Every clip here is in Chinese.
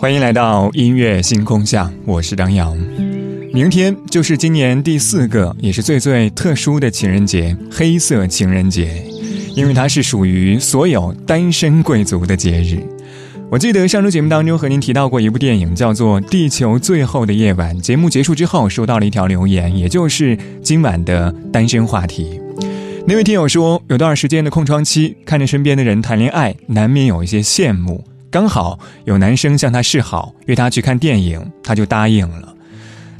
欢迎来到音乐星空下，我是张杨。明天就是今年第四个，也是最最特殊的情人节——黑色情人节，因为它是属于所有单身贵族的节日。我记得上周节目当中和您提到过一部电影，叫做《地球最后的夜晚》。节目结束之后，收到了一条留言，也就是今晚的单身话题。那位听友说，有段时间的空窗期，看着身边的人谈恋爱，难免有一些羡慕。刚好有男生向她示好，约她去看电影，她就答应了。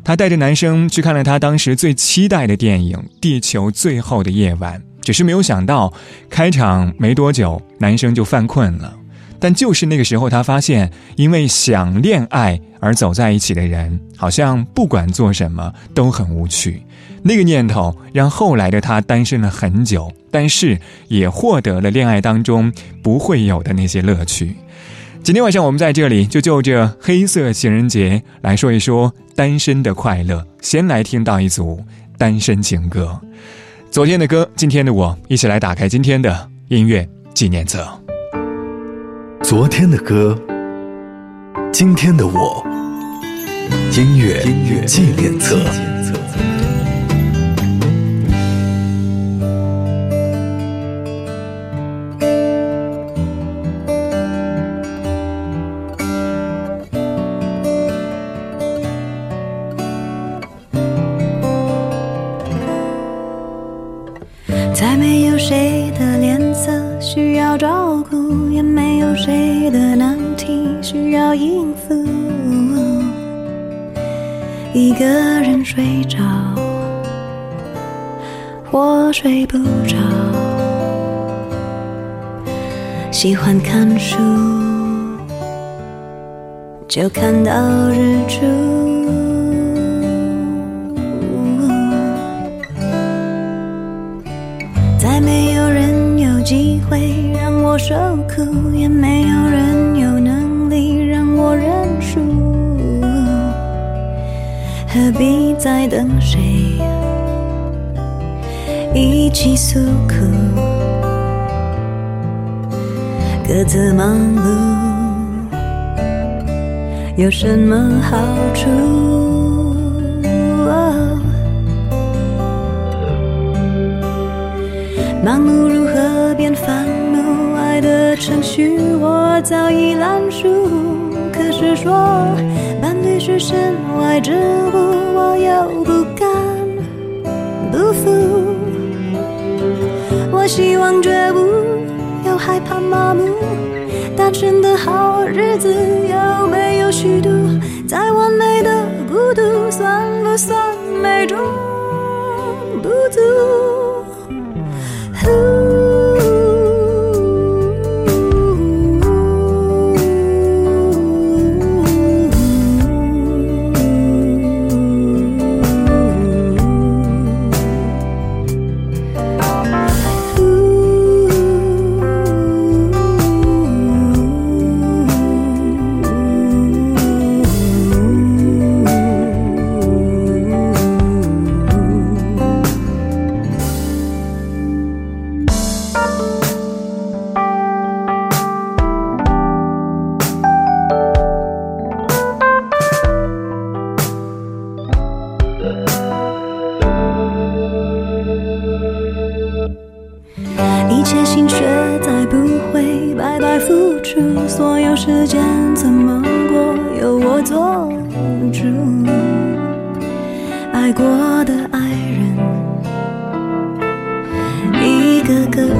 她带着男生去看了她当时最期待的电影《地球最后的夜晚》，只是没有想到，开场没多久，男生就犯困了。但就是那个时候，她发现，因为想恋爱而走在一起的人，好像不管做什么都很无趣。那个念头让后来的她单身了很久，但是也获得了恋爱当中不会有的那些乐趣。今天晚上我们在这里就就这黑色情人节来说一说单身的快乐。先来听到一组单身情歌，昨天的歌，今天的我，一起来打开今天的音乐纪念册。昨天的歌，今天的我，音乐纪念册。一个人睡着，或睡不着，喜欢看书，就看到日出。再没有人有机会让我受苦，也没有人有。你在等谁？一起诉苦，各自忙碌，有什么好处？忙碌如何变烦怒？爱的程序我早已烂熟，可是说。是身外之物，我又不甘不服。我希望绝不，又害怕麻木。单纯的好日子有没有虚度？再完美的孤独，算不算美中？爱过的爱人，一个个。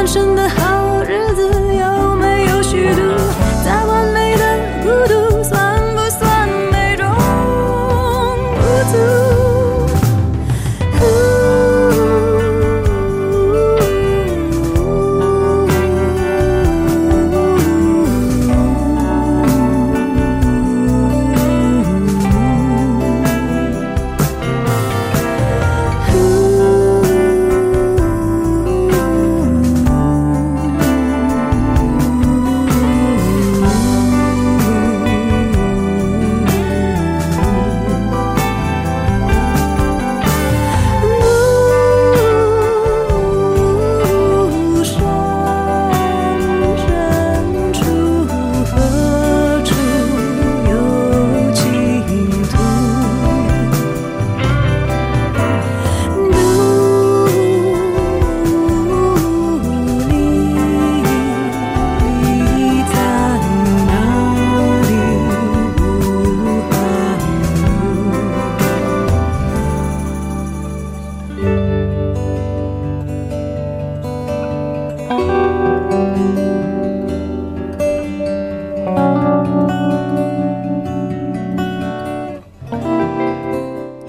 单身的好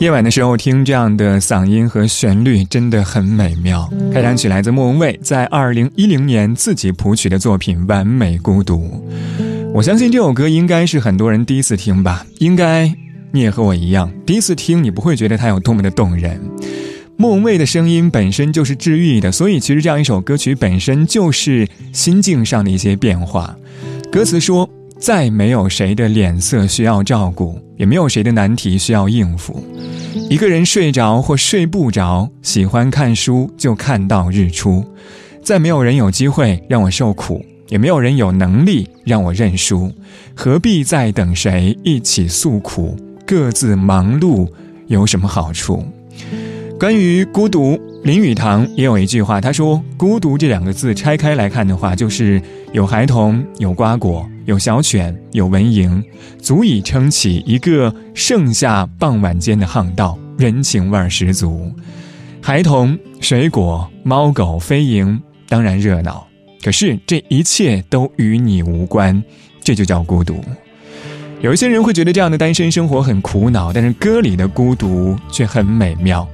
夜晚的时候听这样的嗓音和旋律真的很美妙。开场曲来自莫文蔚在二零一零年自己谱曲的作品《完美孤独》，我相信这首歌应该是很多人第一次听吧。应该你也和我一样，第一次听你不会觉得它有多么的动人。莫文蔚的声音本身就是治愈的，所以其实这样一首歌曲本身就是心境上的一些变化。歌词说。再没有谁的脸色需要照顾，也没有谁的难题需要应付。一个人睡着或睡不着，喜欢看书就看到日出。再没有人有机会让我受苦，也没有人有能力让我认输。何必再等谁一起诉苦，各自忙碌有什么好处？关于孤独，林语堂也有一句话，他说：“孤独这两个字拆开来看的话，就是有孩童，有瓜果。”有小犬，有蚊蝇，足以撑起一个盛夏傍晚间的巷道，人情味儿十足。孩童、水果、猫狗、飞蝇，当然热闹。可是这一切都与你无关，这就叫孤独。有一些人会觉得这样的单身生活很苦恼，但是歌里的孤独却很美妙。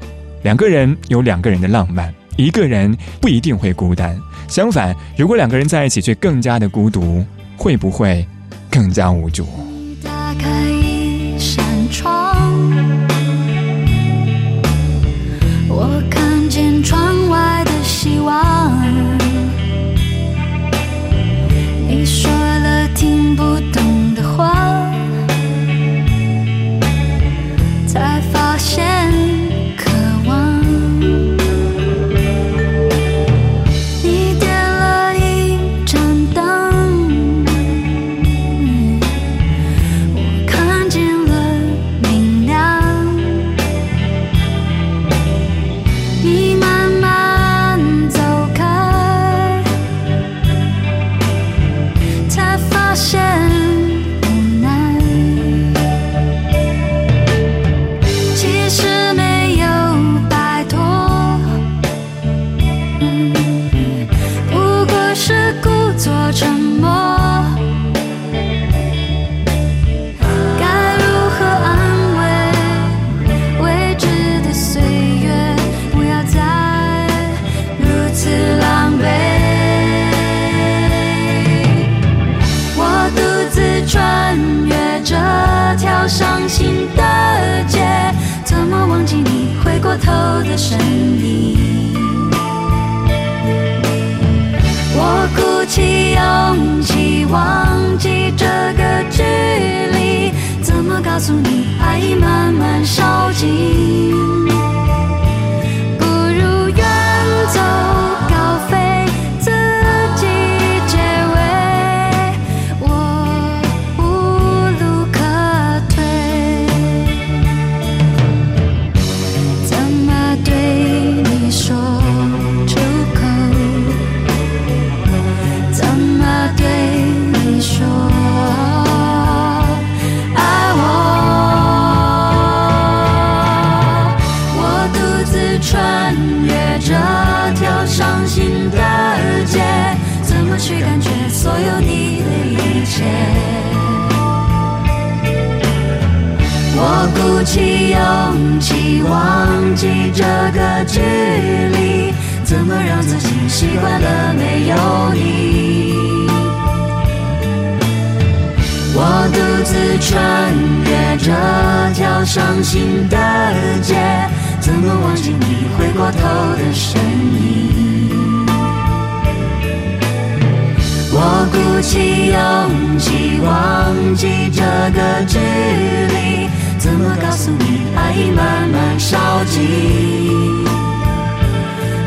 两个人有两个人的浪漫，一个人不一定会孤单。相反，如果两个人在一起，却更加的孤独。会不会更加无助？过头的身影。我鼓起勇气忘记这个距离，怎么告诉你爱已慢慢烧尽？怎么让自己习惯了没有你？我独自穿越这条伤心的街，怎么忘记你回过头的身影？我鼓起勇气忘记这个距离，怎么告诉你爱已慢慢烧尽？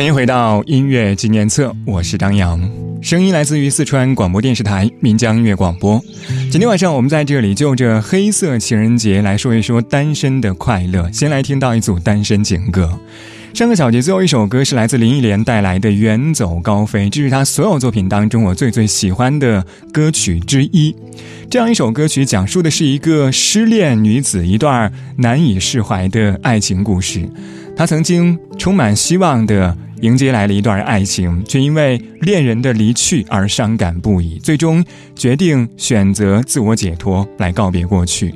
欢迎回到音乐纪念册，我是张扬，声音来自于四川广播电视台岷江音乐广播。今天晚上我们在这里就着黑色情人节来说一说单身的快乐。先来听到一组单身情歌。上个小节最后一首歌是来自林忆莲带来的《远走高飞》，这是她所有作品当中我最最喜欢的歌曲之一。这样一首歌曲讲述的是一个失恋女子一段难以释怀的爱情故事。她曾经充满希望的。迎接来了一段爱情，却因为恋人的离去而伤感不已，最终决定选择自我解脱来告别过去。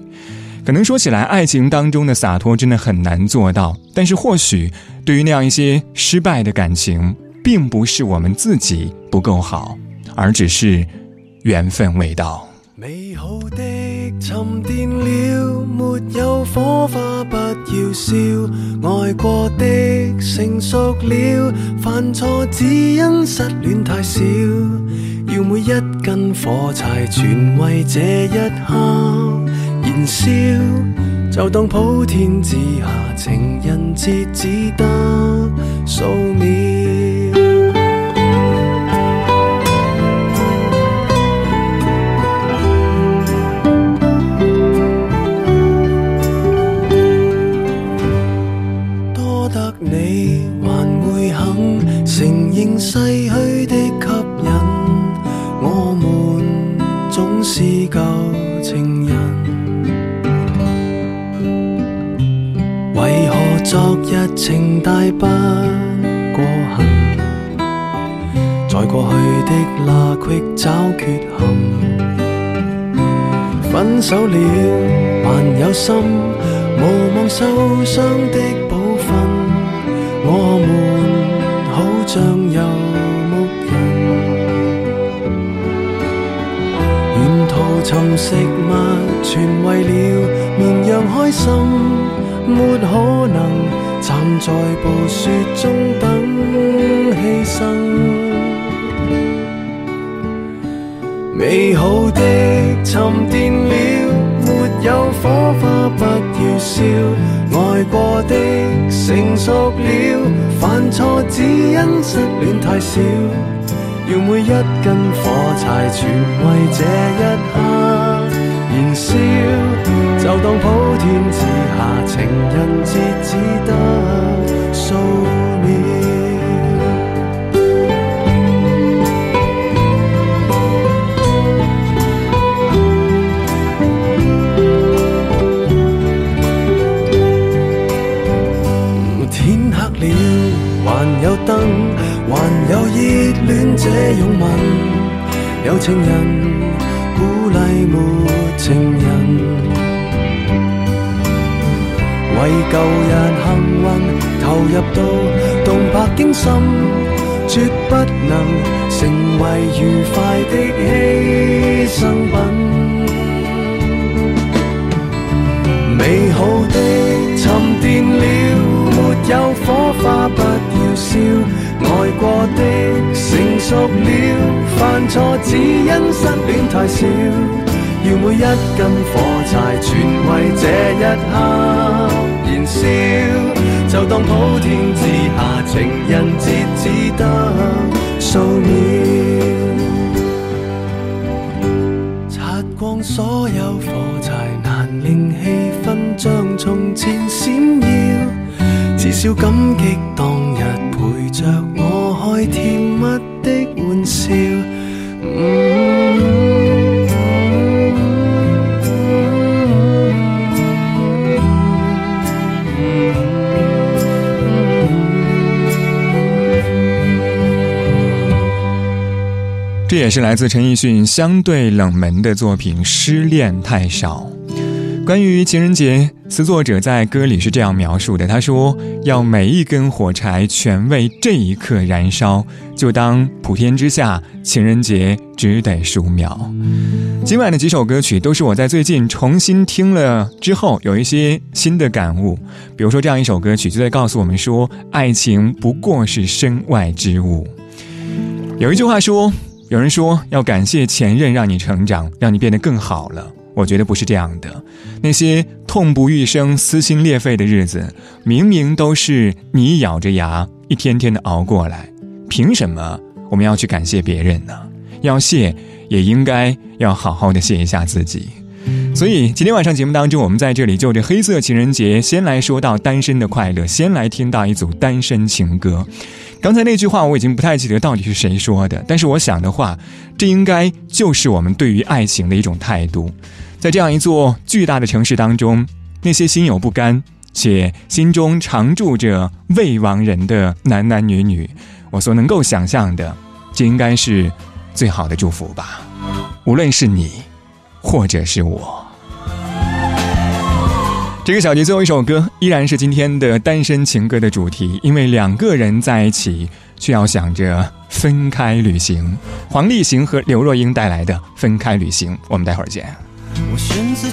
可能说起来，爱情当中的洒脱真的很难做到，但是或许对于那样一些失败的感情，并不是我们自己不够好，而只是缘分未到。美好的沉淀了。没有火花，不要笑。爱过的成熟了，犯错只因失恋太少。要每一根火柴全为这一刻燃烧，就当普天之下情人节只得数秒。昨日情大不过恨，在过去的罅隙找缺陷。分手了，还有心，无望受伤的部分。我们好像游牧人，沿途寻食物，全为了绵羊开心，没可能。在暴雪中等牺牲，美好的沉淀了，没有火花不要笑，爱过的成熟了，犯错只因失恋太少，要每一根火柴全为这一刻燃烧，就当普天之下情人节只得。天黑了，还有灯，还有热恋者拥吻，有情人鼓励没情人，为旧日幸运。投入到动魄惊心，绝不能成为愉快的牺牲品。美好的沉淀了，没有火花不要烧。爱过的成熟了，犯错只因失恋太少。要每一根火柴全为这一刻燃烧。就当普天之下情人节只得数秒，擦光所有火柴，难令气氛像从前闪耀。至少感激当日陪着我开甜蜜的玩笑。这也是来自陈奕迅相对冷门的作品《失恋太少》。关于情人节，词作者在歌里是这样描述的：“他说要每一根火柴全为这一刻燃烧，就当普天之下情人节只得数秒。”今晚的几首歌曲都是我在最近重新听了之后有一些新的感悟。比如说这样一首歌曲，就在告诉我们说，爱情不过是身外之物。有一句话说。有人说要感谢前任让你成长，让你变得更好了。我觉得不是这样的。那些痛不欲生、撕心裂肺的日子，明明都是你咬着牙一天天的熬过来。凭什么我们要去感谢别人呢？要谢，也应该要好好的谢一下自己。所以今天晚上节目当中，我们在这里就着黑色情人节，先来说到单身的快乐，先来听到一组单身情歌。刚才那句话我已经不太记得到底是谁说的，但是我想的话，这应该就是我们对于爱情的一种态度。在这样一座巨大的城市当中，那些心有不甘且心中常住着未亡人的男男女女，我所能够想象的，这应该是最好的祝福吧。无论是你，或者是我。这个小节最后一首歌依然是今天的单身情歌的主题，因为两个人在一起却要想着分开旅行。黄立行和刘若英带来的《分开旅行》，我们待会儿见。我选择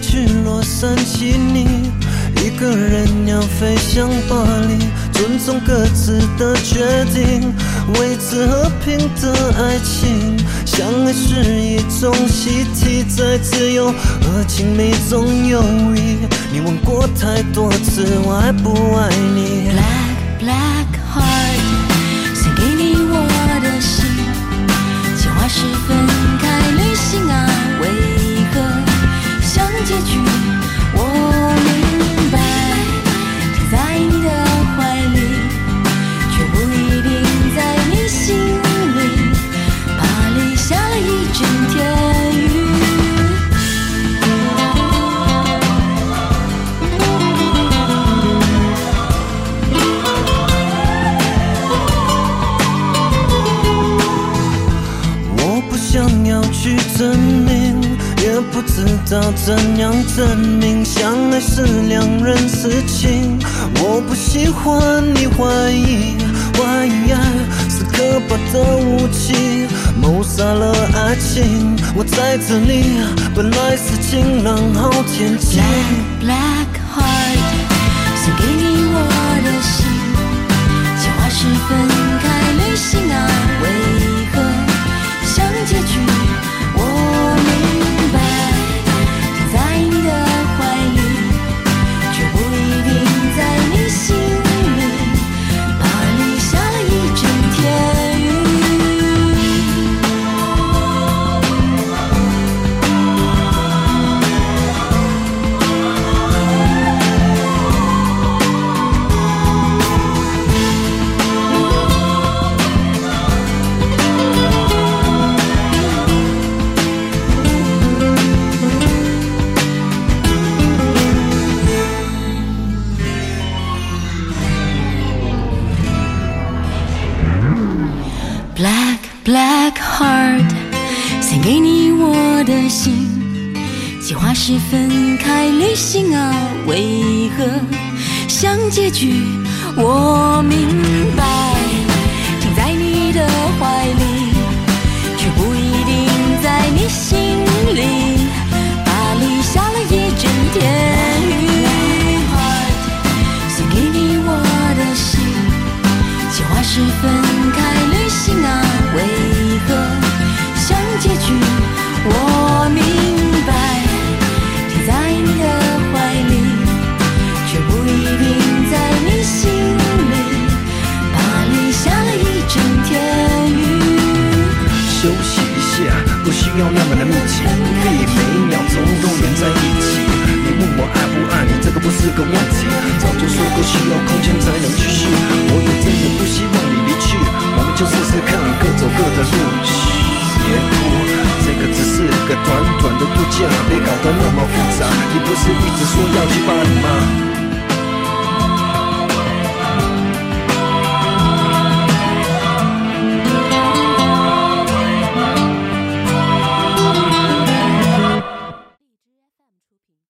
个人要飞向巴黎，尊重各自的决定，维持和平的爱情。相爱是一种习题，在自由和亲密中游移。你问过太多次，我爱不爱你？Black black heart。去证明，也不知道怎样证明，相爱是两人事情。我不喜欢你怀疑，怀疑是可怕的武器，谋杀了爱情。我在这里，本来是晴朗好天气。心，计划是分开旅行啊，为何像结局？我明白，停在你的怀里，却不一定在你心。休息一下，不需要那么的密切，不必每一秒钟都连在一起。你问我爱不爱你，这个不是个问题，早就说过需要空间才能继续。我也真的不希望你离去，我们就试试看，各走各的路。别哭，这个只是个短短的物件，别搞得那么复杂。你不是一直说要去巴黎吗？